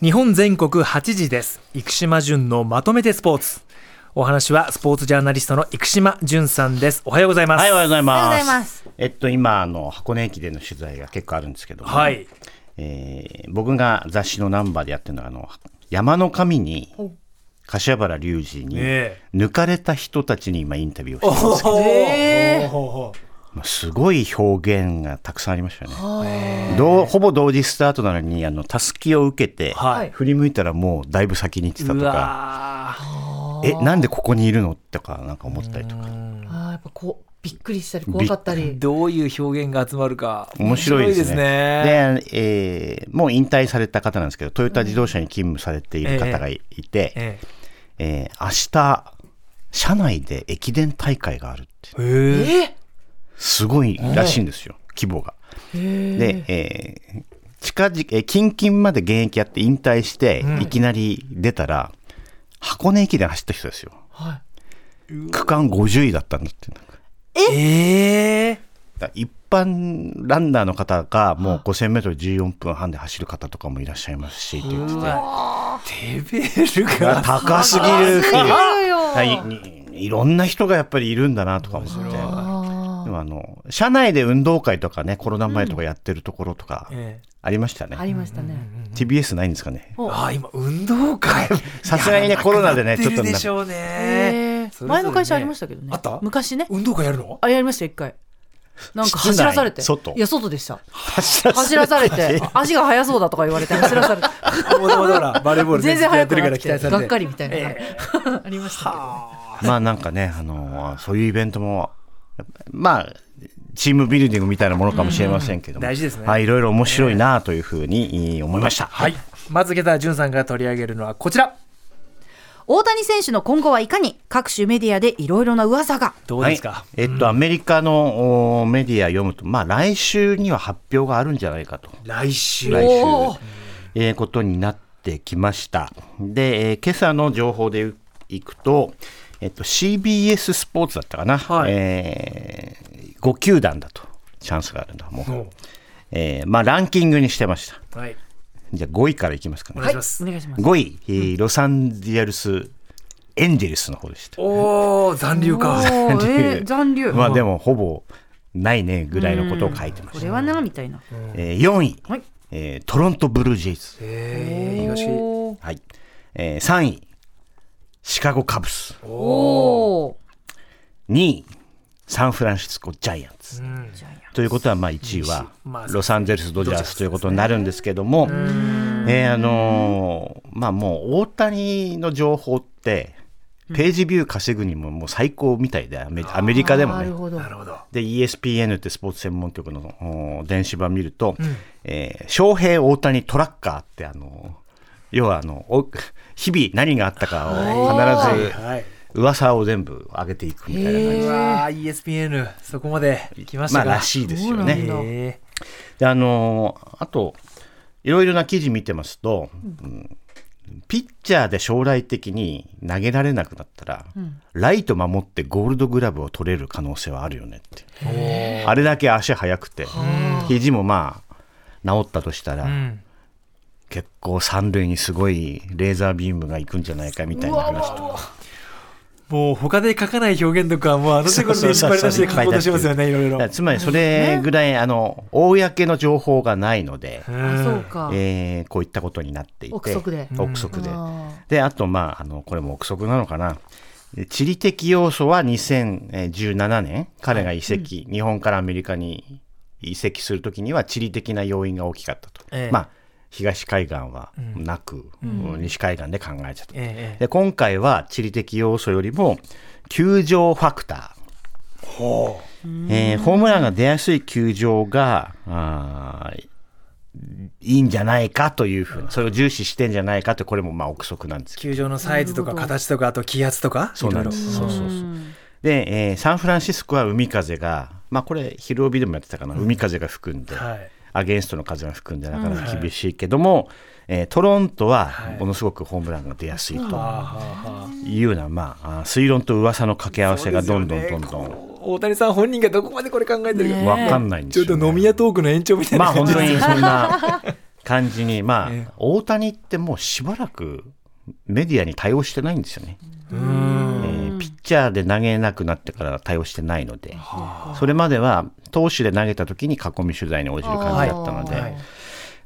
日本全国8時です。生島淳のまとめてスポーツ。お話はスポーツジャーナリストの生島淳さんです。おはようございます。はい、おはようございます。ざいますえっと、今、あの、箱根駅伝の取材が結構あるんですけども、はい。えー僕が雑誌のナンバーでやってるのは、あの、山の神に、柏原隆二に、え。抜かれた人たちに今インタビューをしてるんですえーすごい表現がたくさんありましたね。どうほぼ同時スタートなのに、あの、たすきを受けて、はい。振り向いたらもうだいぶ先に行ってたうとか、わえ、なんでここにいるの？とか、なんか思ったりとか。あーやっぱこうびっくりしたり怖かったり。ー どういう表現が集まるか。面白いですね。ね。で、えーもう引退された方なんですけど、トヨタ自動車に勤務されている方がいて、ええ。ー明日、社内で駅伝大会があるって、えへええすごいらしいんですよ、規模が。で、えー近々、えー近々まで現役やって引退して、いきなり出たら、箱根駅伝走った人ですよ。は区間50位だったんだって。え？えだから一般ランナーの方がもう5000メートル14分半で走る方とかもいらっしゃいますしって言ってて、レベルが。高すぎるっていう。いいろんな人がやっぱりいるんだなとか思って。であもあの、社内で運動会とかね、コロナ前とかやってるところとかえありましたね。ーありましたね。TBS ないんですかね。お。ああ今運動会。さすがにねコロナでねちょっとなでしょうね。前の会社ありましたけどね。あった？昔ね。運動会やるの？あやりました一回。なんか走らされて。外？いや外でした。走ら走らされて。足が速そうだとか言われて走らされて。バレーボールね全然速くなやくってるから期待されててがっかりみたいな。え ありましたけどね。まあなんかね、あのそういうイベントも、まあ、チームビルディングみたいなものかもしれませんけども、うん大事ですね。はい、いろいろ面白いなというふうに思いました。はい。まずゲタ潤さんが取り上げるのはこちら。大谷選手の今後はいかに各種メディアでいろいろな噂が。どうですか、はい、えっと、アメリカのおメディア読むと、まあ、来週には発表があるんじゃないかと、来週。来週。えーことになってきました。で、えー今朝の情報でいくと、えっと、CBS スポーツだったかな、はい。え5球団だと、チャンスがあるんだ、もう。おえーまあ、ランキングにしてました。はい。じゃあ5位からいきますかね。お願いします、お願いします。5位、えーロサンゼルスエンジェルスの方でした。おお残留か。おーえー残留。まあでもほぼないねぐらいのことを書いてました。これはなみたいな。えー4位、はい。えートロントブルージェイズ。えー、東はい。えー3位、シカゴカブス。おー。2位、サンフランシスコジャイアンツ。うん。ということは、まあ1位はまあロサンゼルス・ドジャースということになるんですけども、えーあのーまあもう大谷の情報って、ページビュー稼ぐにももう最高みたいで、アメアメリカでもね。なる。ほど。なるほど。で ESPN ってスポーツ専門局のお電子版見ると、えー翔平大谷トラッカーってあの要はあのお日々何があったかを必ずはい噂を全部上げていくみたいな感じ。うわー ESPN そこまで行きましたか。まあらしいですよね。であのあといろいろな記事見てますと、うんピッチャーで将来的に投げられなくなったら、ライト守ってゴールドグラブを取れる可能性はあるよねって。あれだけ足速くて、肘もまあ治ったとしたら、ーうん結構三塁にすごいレーザービームが行くんじゃないかみたいな話と。か。もう他で書かない表現とかもうあの手これで引っ張り出して書こうとしてますよね いろいろつまりそれぐらい、あの公の情報がないので、えーこういったことになっていて憶測で。憶測であであとまああのこれも憶測なのかな。で地理的要素は2017年彼が移籍、日本からアメリカに移籍するときには地理的な要因が大きかったと、ええ。まあ東海岸はなく、西海岸で考えてた。と、えええ。で今回は地理的要素よりも球場ファクター。えーホームランが出やすい球場があーいいんじゃないかというふうにそれを重視してんじゃないかとこれもまあ憶測なんですけど。球場のサイズとか形とかあと気圧とか？そうなんです。そうそうそう。で、えーサンフランシスコは海風がまあこれ昼帯でもやってたかな、海風が吹くんで、はいアゲンストの風が吹くんでなかなか厳しいけども、えートロントははい。ものすごくホームランが出やすいとはあはあはあ。いうような、まあ、あー推論と噂の掛け合わせがどんどんどんどん。大谷さん本人がどこまでこれ考えてるか、ね分かんないんですよ、ね。ちょっと飲み屋トークの延長みたいなまあ感じで本当にそんな感じに、まあ、ええ。大谷ってもうしばらくメディアに対応してないんですよね。うえんチャーで投げなくなってから対応してないので、それまでは投手で投げた時に囲み取材に応じる感じだったので、はい。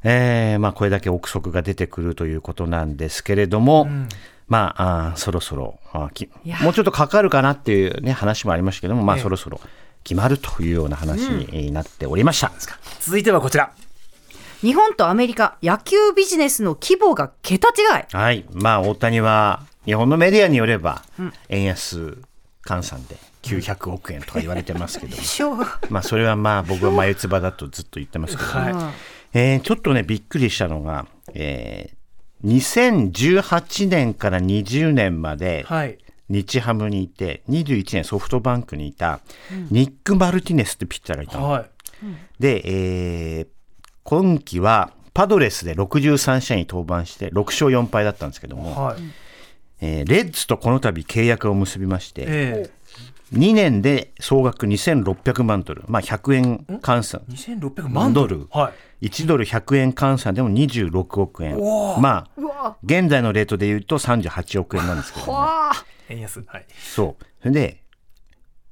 えーまあ、これだけ憶測が出てくるということなんですけれども、ん。まああーそろそろあもうちょっとかかるかなっていう、ね、話もありましたけども、まあ、ええ。そろそろ決まるというような話になっておりました。続いてはこちら。日本とアメリカ野球ビジネスの規模が桁違い。はい。まあ、大谷は、日本のメディアによれば、円安換算で900億円とか言われてますけど まあ、それはまあ、僕は眉唾だとずっと言ってますけども、はい。えーちょっとね、びっくりしたのが、えー2018年から20年まで、はい。日ハムにいて、21年ソフトバンクにいた、ニック・マルティネスってピッチャーがいたの。はい。で、えー今季はパドレスで63試合に登板して6勝4敗だったんですけども、はいえーレッズとこの度契約を結びまして、え2年で総額2600万ドル、まあ、100円換算。え、2600万ドル？はい。1ドル100円換算でも26億円。まあ現在のレートで言うと38億円なんですけど、ね、円安。はい。そう。それで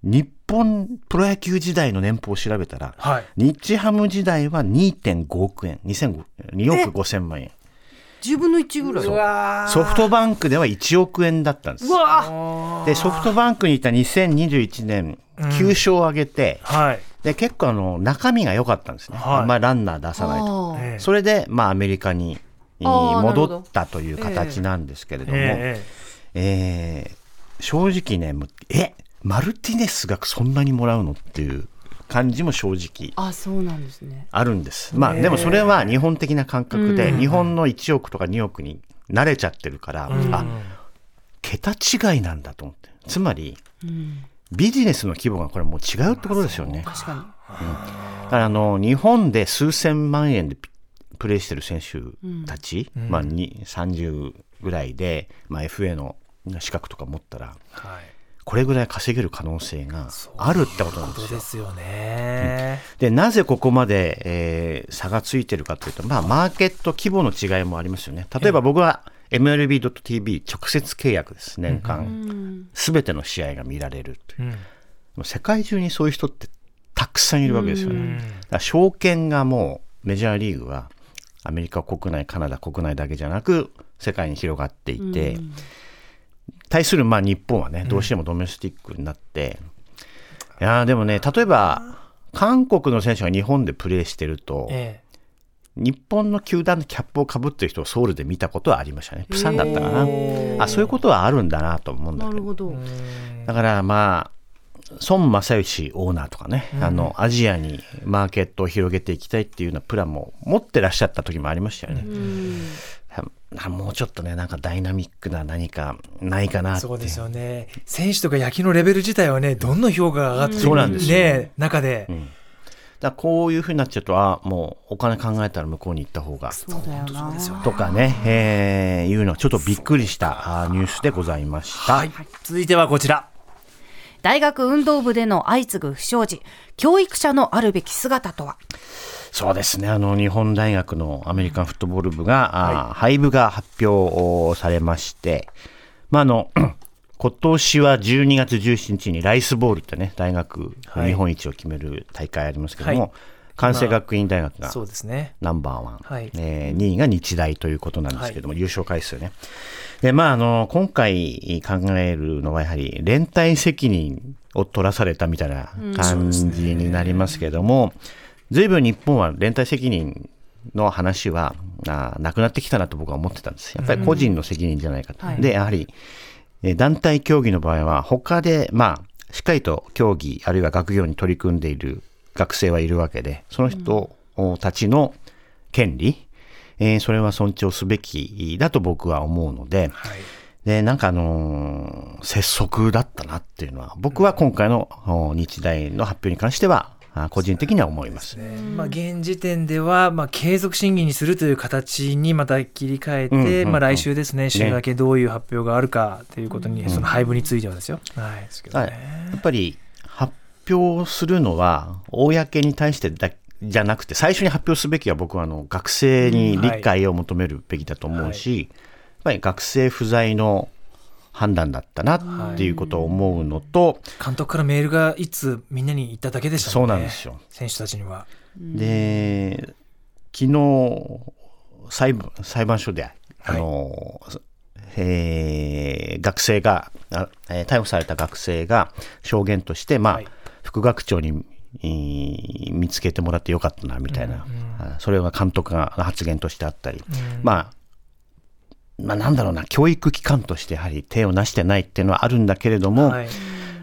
日本プロ野球時代の年俸を調べたら、はい。日ハム時代は2.5億円。2005 2億5000万円10分の1ぐらい。ソフトバンクでは1億円だったんです。でソフトバンクにいた2021年9勝を挙げて、はい。で結構あの中身が良かったんですね、はい。あんまりランナー出さないと。それで、まあ、アメリカに戻ったという形なんですけれども、ええ。ー正直ねむえマルティネスがそんなにもらうのっていう感じも正直あそうなんですね。あるんです。まあ、でもそれは日本的な感覚で、うん。日本の1億とか2億に慣れちゃってるから、あ桁違いなんだと思って。つまりうん。ビジネスの規模がこれもう違うってことですよね。確かだからあの日本で数千万円でピプレーしてる選手たち、まあ、に30ぐらいで、まあ、FA の資格とか持ったらはいこれぐらい稼げる可能性があるってことなんですよ。そうですよね。でなぜここまで、えー差がついてるかというと、まあ、マーケット規模の違いもありますよね。例えば僕は MLB.tv 直接契約です。年間。ん。すべての試合が見られるという。うん。世界中にそういう人ってたくさんいるわけですよね。うん。だから証券がもうメジャーリーグはアメリカ国内カナダ国内だけじゃなく世界に広がっていて、うん対するまあ日本はねどうしてもドメスティックになって、いやーでもね例えば韓国の選手が日本でプレーしてると、え日本の球団のキャップをかぶってる人をソウルで見たことはありましたね。プサンだったかな、へー。あそういうことはあるんだなと思うんだけど。なるほど。えだからまあ孫正義オーナーとかね、あのアジアにマーケットを広げていきたいっていうようなプランも持ってらっしゃった時もありましたよね、うん。はもうちょっとねなんかダイナミックな何かないかなって。そうですよね。選手とか野球のレベル自体はねどんどん評価が上がってるそうなんですよ。ね中で。うん。だからこういうふうになっちゃうとあもうお金考えたら向こうに行った方がそうだよな。とかね、えーいうのはちょっとびっくりしたニュースでございました。はい。続いてはこちら大学運動部での相次ぐ不祥事教育者のあるべき姿とは？そうですね。あの、日本大学のアメリカンフットボール部が、あー廃部が発表されまして、まあ、あの、今年は12月17日にライスボールってね、大学はい。日本一を決める大会ありますけども、はい関西学院大学がそうですね。ナンバーワン、はい。えー2位が日大ということなんですけども、優勝回数ね。で、まあ、あの、今回考えるのはやはり連帯責任を取らされたみたいな感じになりますけども、随分日本は連帯責任の話はあなくなってきたなと僕は思ってたんです。やっぱり個人の責任じゃないかと。はい。で、やはり、えー団体競技の場合は他で、まあ、しっかりと競技あるいは学業に取り組んでいる学生はいるわけで、その人たちの権利、えーそれは尊重すべきだと僕は思うので、はい。で、なんかあのー拙速だったなっていうのは、僕は今回のお日大の発表に関しては、あ個人的には思います。ね。まあ、現時点では、まあ、継続審議にするという形にまた切り替えて、うんうんうんまあ、来週ですね、週明けどういう発表があるかということに、その配分についてはですよ。はい、ですけどはい。ねやっぱり発表するのは、公に対してだじゃなくて最初に発表すべきは僕はあの学生に理解を求めるべきだと思うし、やっぱり学生不在の判断だったなっていうことを思うのと、監督からメールがいつみんなに言っただけでしたもんね。そうなんですよ。選手たちには。で昨日裁判裁判所で、あのえー学生が、あえー逮捕された学生が証言として、まあはい副学長に、えー見つけてもらってよかったなみたいな、あそれが監督が発言としてあったり、まあまあ、なんだろうな教育機関としてやはり手をなしてないっていうのはあるんだけれども、はい。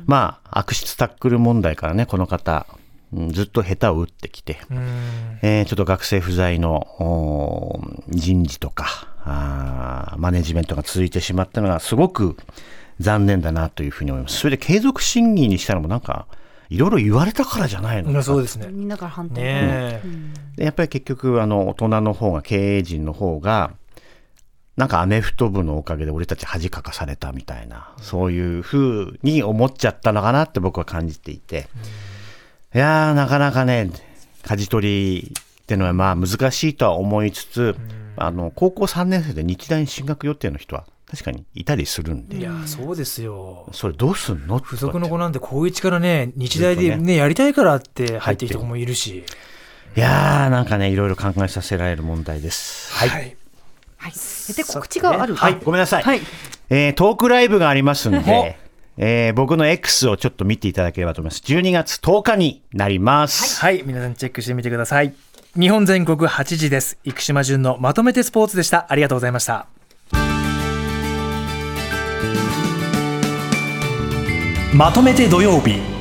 まあ悪質タックル問題からねこの方、うんずっと下手を打ってきて、うん。えーちょっと学生不在の人事とかあーマネジメントが続いてしまったのがすごく残念だなというふうに思います。それで継続審議にしたのもなんかいろいろ言われたからじゃないの。うんそうですね。みんなから反対、ねえ。でやっぱり結局あの大人の方が経営陣の方がなんかアメフト部のおかげで俺たち恥かかされたみたいな、そういうふうに思っちゃったのかなって僕は感じていて、いやーなかなかね舵取りってのはまあ難しいとは思いつつ、あの高校3年生で日大に進学予定の人は確かにいたりするんで、いやそうですよ。それどうすんの？付属の子なんて高一からね日大でねやりたいからって入ってきた子もいるし。いやーなんかねいろいろ考えさせられる問題です。はい。はい、で告知がある、はい、ごめんなさい。はい。えートークライブがありますんお。で、えー僕の X をちょっと見ていただければと思います。12月10日になります。はい。皆さんチェックしてみてください。日本全国8時です。生島淳のまとめてスポーツでした。ありがとうございましたまとめて土曜日。